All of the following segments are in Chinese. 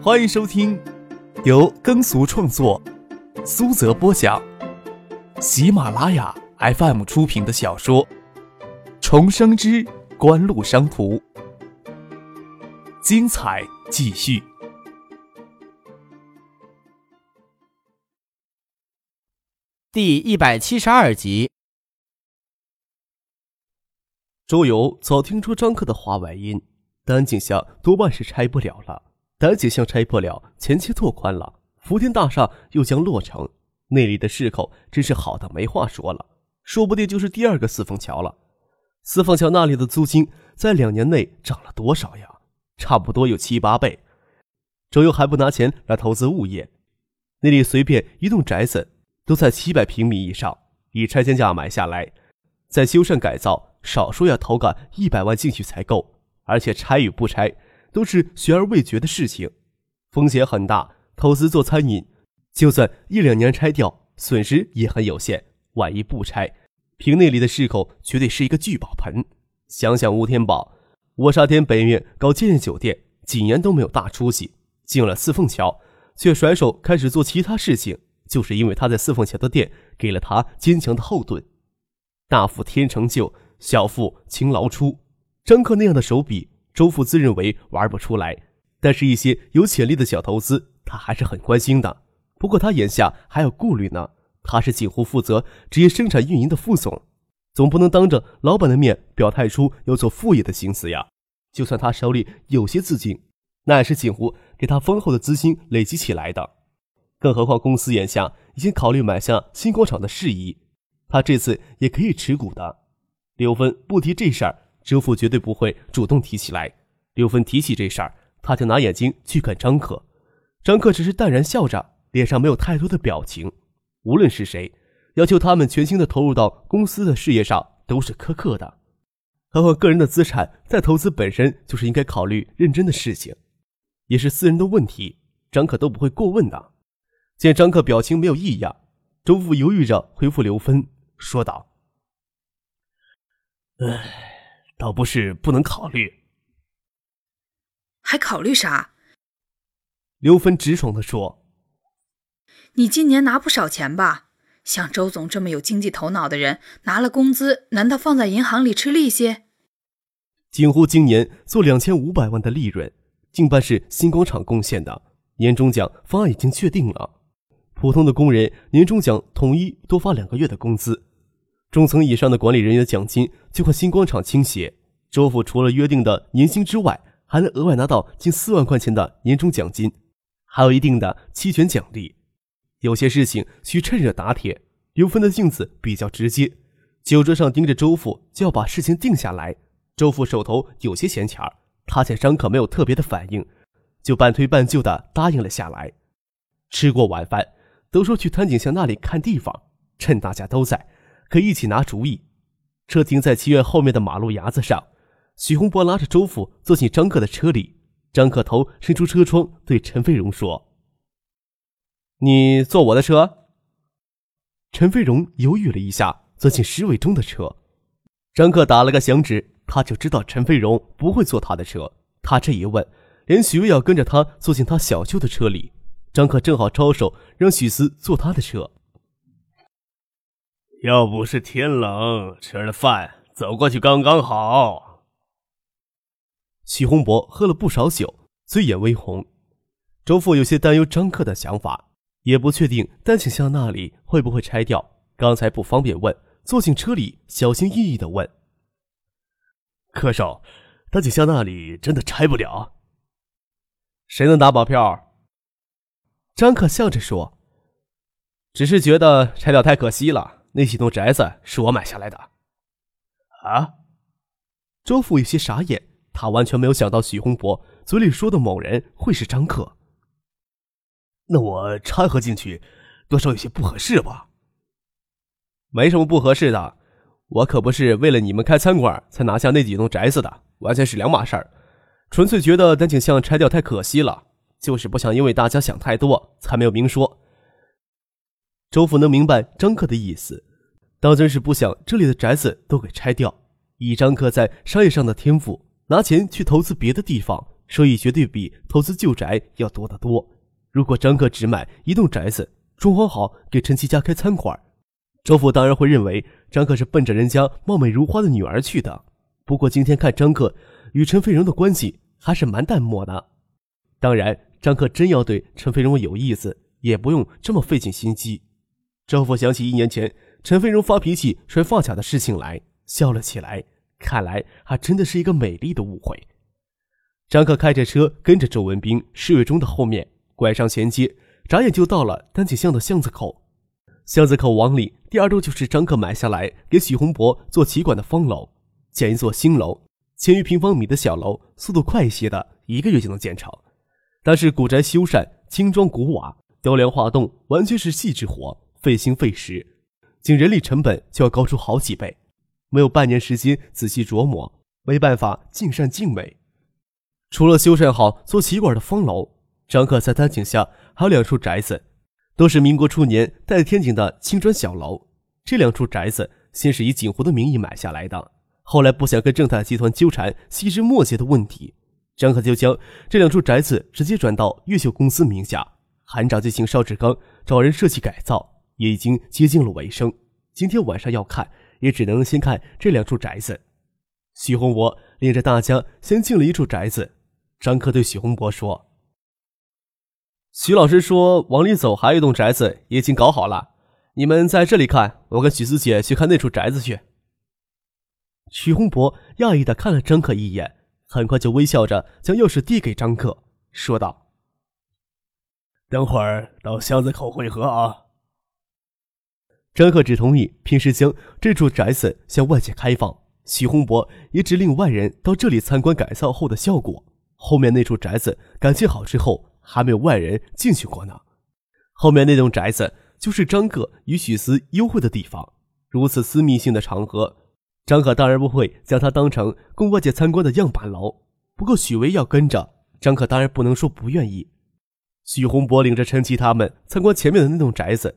欢迎收听由耕俗创作、苏泽播讲、喜马拉雅 FM 出品的小说《重生之官路商途》，精彩继续。第一百七十二集，周游早听出张克的话外音，丹景下多半是拆不了了。丹景巷拆不了，前期拓宽了，福田大厦又将落成，那里的市口真是好的没话说了，说不定就是第二个四凤桥了。四凤桥那里的租金在两年内涨了多少呀？差不多有七八倍。周游还不拿钱来投资物业，那里随便一栋宅子。都在七百平米以上，以拆迁价买下来，再修缮改造，少说要投个一百万进去才够。而且拆与不拆都是悬而未决的事情，风险很大。投资做餐饮，就算一两年拆掉，损失也很有限。万一不拆，凭那里的市口，绝对是一个聚宝盆。想想吴天宝，卧沙田北面搞建业酒店，几年都没有大出息，进了四凤桥，却甩手开始做其他事情。就是因为他在四凤桥的店给了他坚强的后盾，大富天成就，小富勤劳出。张克那样的手笔，周父自认为玩不出来，但是一些有潜力的小投资，他还是很关心的。不过他眼下还有顾虑呢，他是锦湖负责职业生产运营的副总，总不能当着老板的面表态出要做副业的心思呀。就算他手里有些资金，那也是锦湖给他丰厚的资金累积起来的。更何况，公司眼下已经考虑买下新工厂的事宜，他这次也可以持股的。刘芬不提这事儿，周父绝对不会主动提起来。刘芬提起这事儿，他就拿眼睛去看张克。张克只是淡然笑着，脸上没有太多的表情。无论是谁要求他们全心的投入到公司的事业上，都是苛刻的。何况个人的资产在投资本身就是应该考虑认真的事情，也是私人的问题，张克都不会过问的。见张克表情没有异样，周父犹豫着回复刘芬，说道：“唉，倒不是不能考虑，还考虑啥？”刘芬直爽的说：“你今年拿不少钱吧？像周总这么有经济头脑的人，拿了工资，难道放在银行里吃利息？”景湖今年做两千五百万的利润，近半是新广场贡献的，年终奖方案已经确定了。普通的工人年终奖统一多发两个月的工资，中层以上的管理人员的奖金就和新广场倾斜。周府除了约定的年薪之外，还能额外拿到近四万块钱的年终奖金，还有一定的期权奖励。有些事情需趁热打铁。刘芬的性子比较直接，酒桌上盯着周父就要把事情定下来。周父手头有些闲钱儿，他见张可没有特别的反应，就半推半就的答应了下来。吃过晚饭。都说去滩景巷那里看地方，趁大家都在，可以一起拿主意。车停在棋院后面的马路牙子上，许洪博拉着周父坐进张克的车里。张克头伸出车窗，对陈飞荣说：“你坐我的车。”陈飞荣犹豫了一下，坐进石伟忠的车。张克打了个响指，他就知道陈飞荣不会坐他的车。他这一问，连许巍要跟着他坐进他小舅的车里。张克正好招手让许思坐他的车。要不是天冷，吃了饭走过去刚刚好。许洪博喝了不少酒，醉眼微红。周父有些担忧张克的想法，也不确定单景巷那里会不会拆掉，刚才不方便问，坐进车里小心翼翼的问：“柯少，单景巷那里真的拆不了？谁能打保票？”张克笑着说：“只是觉得拆掉太可惜了。那几栋宅子是我买下来的。”啊！周父有些傻眼，他完全没有想到许洪博嘴里说的某人会是张克。那我掺和进去，多少有些不合适吧？没什么不合适的，我可不是为了你们开餐馆才拿下那几栋宅子的，完全是两码事儿。纯粹觉得单景巷拆掉太可惜了。就是不想因为大家想太多，才没有明说。周府能明白张克的意思，当真是不想这里的宅子都给拆掉。以张克在商业上的天赋，拿钱去投资别的地方，收益绝对比投资旧宅要多得多。如果张克只买一栋宅子，装潢好给陈其家开餐馆，周父当然会认为张克是奔着人家貌美如花的女儿去的。不过今天看张克与陈飞荣的关系还是蛮淡漠的。当然，张克真要对陈飞荣有意思，也不用这么费尽心机。周父想起一年前陈飞荣发脾气摔发卡的事情来，笑了起来。看来还真的是一个美丽的误会。张克开着车跟着周文斌、施伟忠的后面，拐上前街。眨眼就到了丹景巷的巷子口，巷子口往里，第二栋就是张克买下来给许洪博做企管的方楼，建一座新楼，千余平方米的小楼，速度快一些的，一个月就能建成。但是古宅修缮，轻装古瓦，雕梁画栋，完全是细致活，费心费时，仅人力成本就要高出好几倍，没有半年时间仔细琢磨，没办法尽善尽美。除了修缮好做棋馆的方楼，张克在丹井下。还有两处宅子，都是民国初年带天井的青砖小楼。这两处宅子先是以景湖的名义买下来的，后来不想跟正泰集团纠缠细枝末节的问题，张可就将这两处宅子直接转到越秀公司名下。韩长就请邵志刚找人设计改造，也已经接近了尾声。今天晚上要看，也只能先看这两处宅子。许洪博领着大家先进了一处宅子，张克对许洪博说。徐老师说：“往里走，还有一栋宅子已经搞好了，你们在这里看，我跟许思姐去看那处宅子去。”许洪博讶异的看了张克一眼，很快就微笑着将钥匙递给张克，说道：“等会儿到巷子口汇合啊。”张克只同意平时将这处宅子向外界开放，许洪博也只令外人到这里参观改造后的效果。后面那处宅子改建好之后。还没有外人进去过呢。后面那栋宅子就是张克与许思幽会的地方。如此私密性的场合，张可当然不会将它当成供外界参观的样板楼。不过许巍要跟着，张可当然不能说不愿意。许洪博领着陈奇他们参观前面的那栋宅子，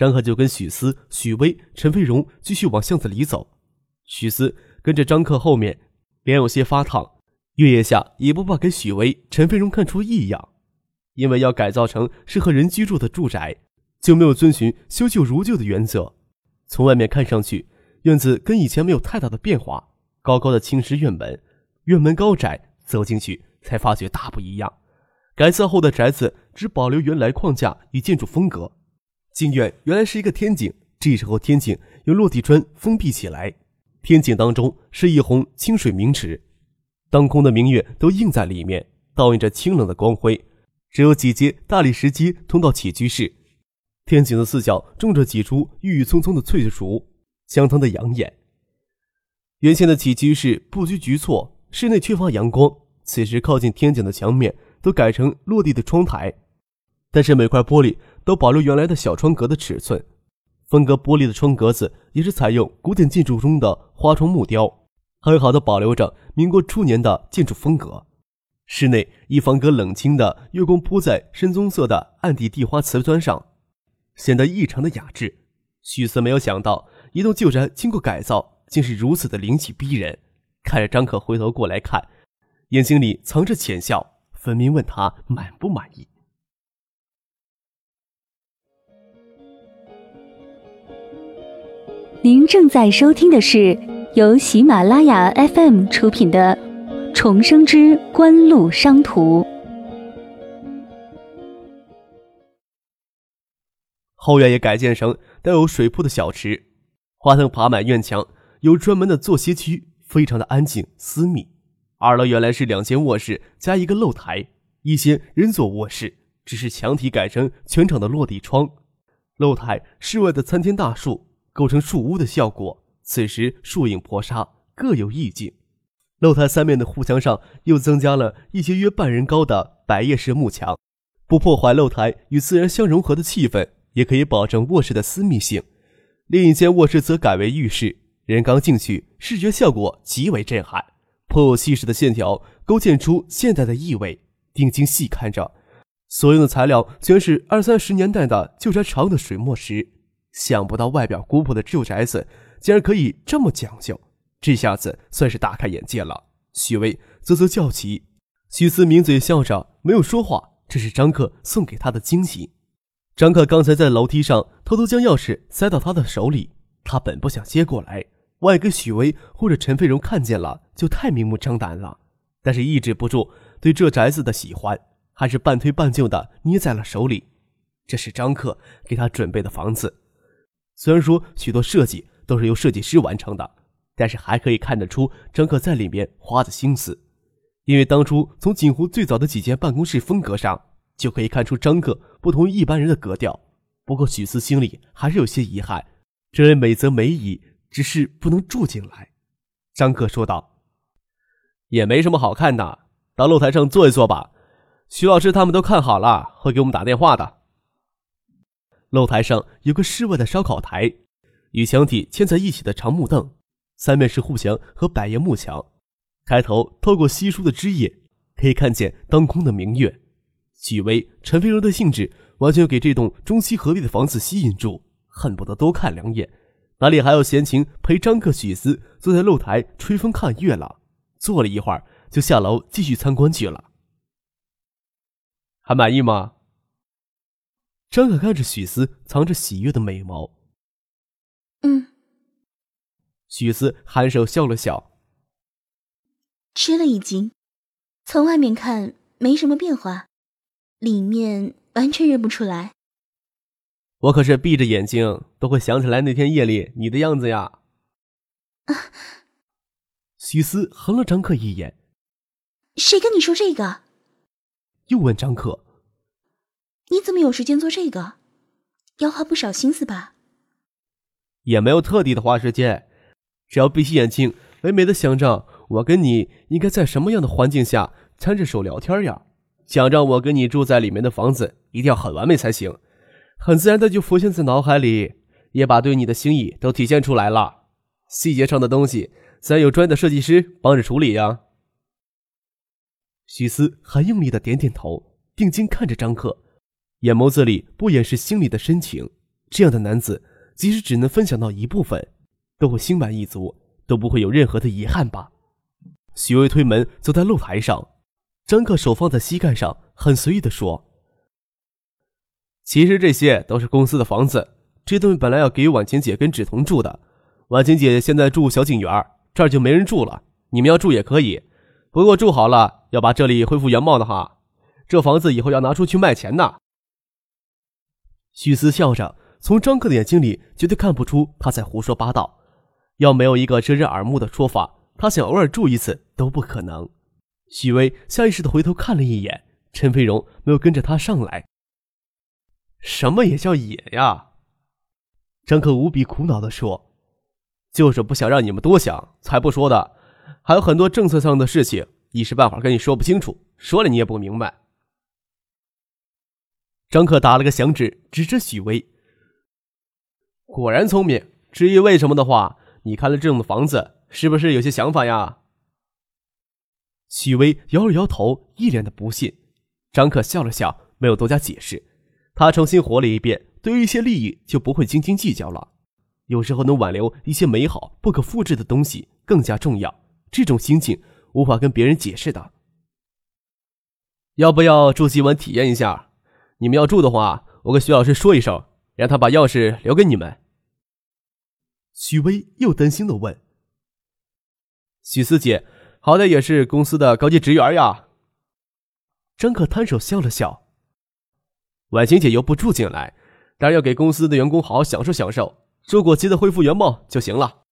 张克就跟许思、许巍、陈飞荣继续往巷子里走。许思跟着张克后面，脸有些发烫，月夜下也不怕给许巍、陈飞荣看出异样。因为要改造成适合人居住的住宅，就没有遵循修旧如旧的原则。从外面看上去，院子跟以前没有太大的变化。高高的青石院门，院门高窄，走进去才发觉大不一样。改造后的宅子只保留原来框架与建筑风格。进院原来是一个天井，这时候天井由落地砖封闭起来。天井当中是一泓清水明池，当空的明月都映在里面，倒映着清冷的光辉。只有几阶大理石阶通到起居室，天井的四角种着几株郁郁葱葱的翠竹，相当的养眼。原先的起居室布局局错，室内缺乏阳光。此时靠近天井的墙面都改成落地的窗台，但是每块玻璃都保留原来的小窗格的尺寸，分隔玻璃的窗格子也是采用古典建筑中的花窗木雕，很好的保留着民国初年的建筑风格。室内一房格冷清的月光铺在深棕色的暗地地花瓷砖上，显得异常的雅致。许思没有想到，一栋旧宅经过改造，竟是如此的灵气逼人。看着张可回头过来看，眼睛里藏着浅笑，分明问他满不满意。您正在收听的是由喜马拉雅 FM 出品的。重生之官路商途。后院也改建成带有水铺的小池，花灯爬满院墙，有专门的坐歇区，非常的安静私密。二楼原来是两间卧室加一个露台，一间人坐卧室，只是墙体改成全场的落地窗。露台室外的参天大树构成树屋的效果，此时树影婆娑，各有意境。露台三面的护墙上又增加了一些约半人高的百叶式木墙，不破坏露台与自然相融合的气氛，也可以保证卧室的私密性。另一间卧室则改为浴室，人刚进去，视觉效果极为震撼，颇有气势的线条勾建出现代的意味。定睛细看着，所用的材料全是二三十年代的旧宅常用的水墨石，想不到外表古朴的旧宅子竟然可以这么讲究。这下子算是大开眼界了。许巍啧啧叫起，许思抿嘴笑着，没有说话。这是张克送给他的惊喜。张克刚才在楼梯上偷偷将钥匙塞到他的手里，他本不想接过来，万一给许巍或者陈飞荣看见了，就太明目张胆了。但是抑制不住对这宅子的喜欢，还是半推半就的捏在了手里。这是张克给他准备的房子，虽然说许多设计都是由设计师完成的，但是还可以看得出张克在里面花的心思。因为当初从锦湖最早的几间办公室风格上，就可以看出张克不同于一般人的格调。不过许思心里还是有些遗憾，这人美则美矣，只是不能住进来。张克说道：“也没什么好看的，到露台上坐一坐吧。徐老师他们都看好了，会给我们打电话的。”露台上有个室外的烧烤台，与墙体嵌在一起的长木凳，三面是护墙和百叶幕墙。开头透过稀疏的枝叶，可以看见当空的明月。许巍、陈飞荣的兴致完全给这栋中西合璧的房子吸引住，恨不得多看两眼。哪里还有闲情陪张克、许思坐在露台吹风看月了？坐了一会儿，就下楼继续参观去了。还满意吗？张可看着许思藏着喜悦的美眸。嗯。许思颔首笑了笑。吃了一惊，从外面看没什么变化，里面完全认不出来。我可是闭着眼睛都会想起来那天夜里你的样子呀。啊！许思横了张克一眼。谁跟你说这个？又问张克。你怎么有时间做这个？要花不少心思吧？也没有特地的花时间，只要闭起眼睛，美美的想着。我跟你应该在什么样的环境下牵着手聊天呀？想让我跟你住在里面的房子一定要很完美才行，很自然的就浮现在脑海里，也把对你的心意都体现出来了。细节上的东西，自然有专业的设计师帮着处理呀。许思很用力的点点头，定睛看着张克，眼眸子里不掩饰心里的深情。这样的男子，即使只能分享到一部分，都会心满意足，都不会有任何的遗憾吧。许巍推门走在露台上，张克手放在膝盖上，很随意的说：“其实这些都是公司的房子，这东西本来要给婉晴姐跟芷彤住的。婉晴姐现在住小景园，这儿就没人住了。你们要住也可以，不过住好了要把这里恢复原貌的哈。这房子以后要拿出去卖钱的。”许思笑着，从张克的眼睛里绝对看不出他在胡说八道。要没有一个遮人耳目的说法。他想偶尔住一次都不可能。许巍下意识的回头看了一眼，陈飞荣没有跟着他上来。什么也叫野呀？张克无比苦恼地说：“就是不想让你们多想，才不说的。还有很多政策上的事情，一时半会儿跟你说不清楚，说了你也不明白。”张克打了个响指，指着许巍：“果然聪明。至于为什么的话，你看了这种的房子。”是不是有些想法呀？许巍摇了摇头，一脸的不信。张克笑了笑，没有多加解释。他重新活了一遍，对于一些利益就不会斤斤计较了。有时候能挽留一些美好、不可复制的东西更加重要。这种心情无法跟别人解释的。要不要住几晚体验一下？你们要住的话，我跟徐老师说一声，让他把钥匙留给你们。许巍又担心的问。许思姐，好歹也是公司的高级职员呀。张可摊手笑了笑。婉晴姐又不住进来，当然要给公司的员工好好享受享受，住过期的恢复原貌就行了。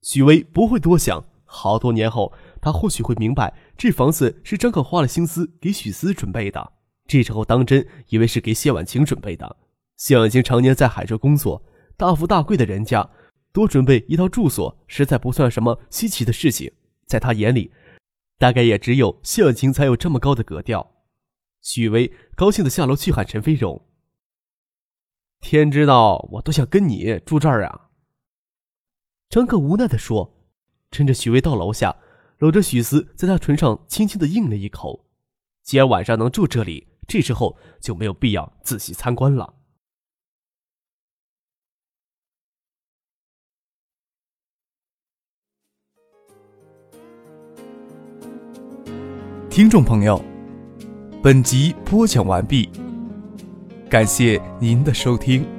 许巍不会多想，好多年后，他或许会明白，这房子是张可花了心思给许思准备的。这时候当真以为是给谢婉晴准备的。谢婉晴常年在海州工作，大富大贵的人家。多准备一套住所，实在不算什么稀奇的事情。在他眼里，大概也只有谢婉晴才有这么高的格调。许巍高兴的下楼去喊陈飞荣。天知道，我都想跟你住这儿啊！张克无奈的说，趁着许巍到楼下，搂着许思，在他唇上轻轻的应了一口。既然晚上能住这里，这时候就没有必要仔细参观了。听众朋友，本集播讲完毕，感谢您的收听。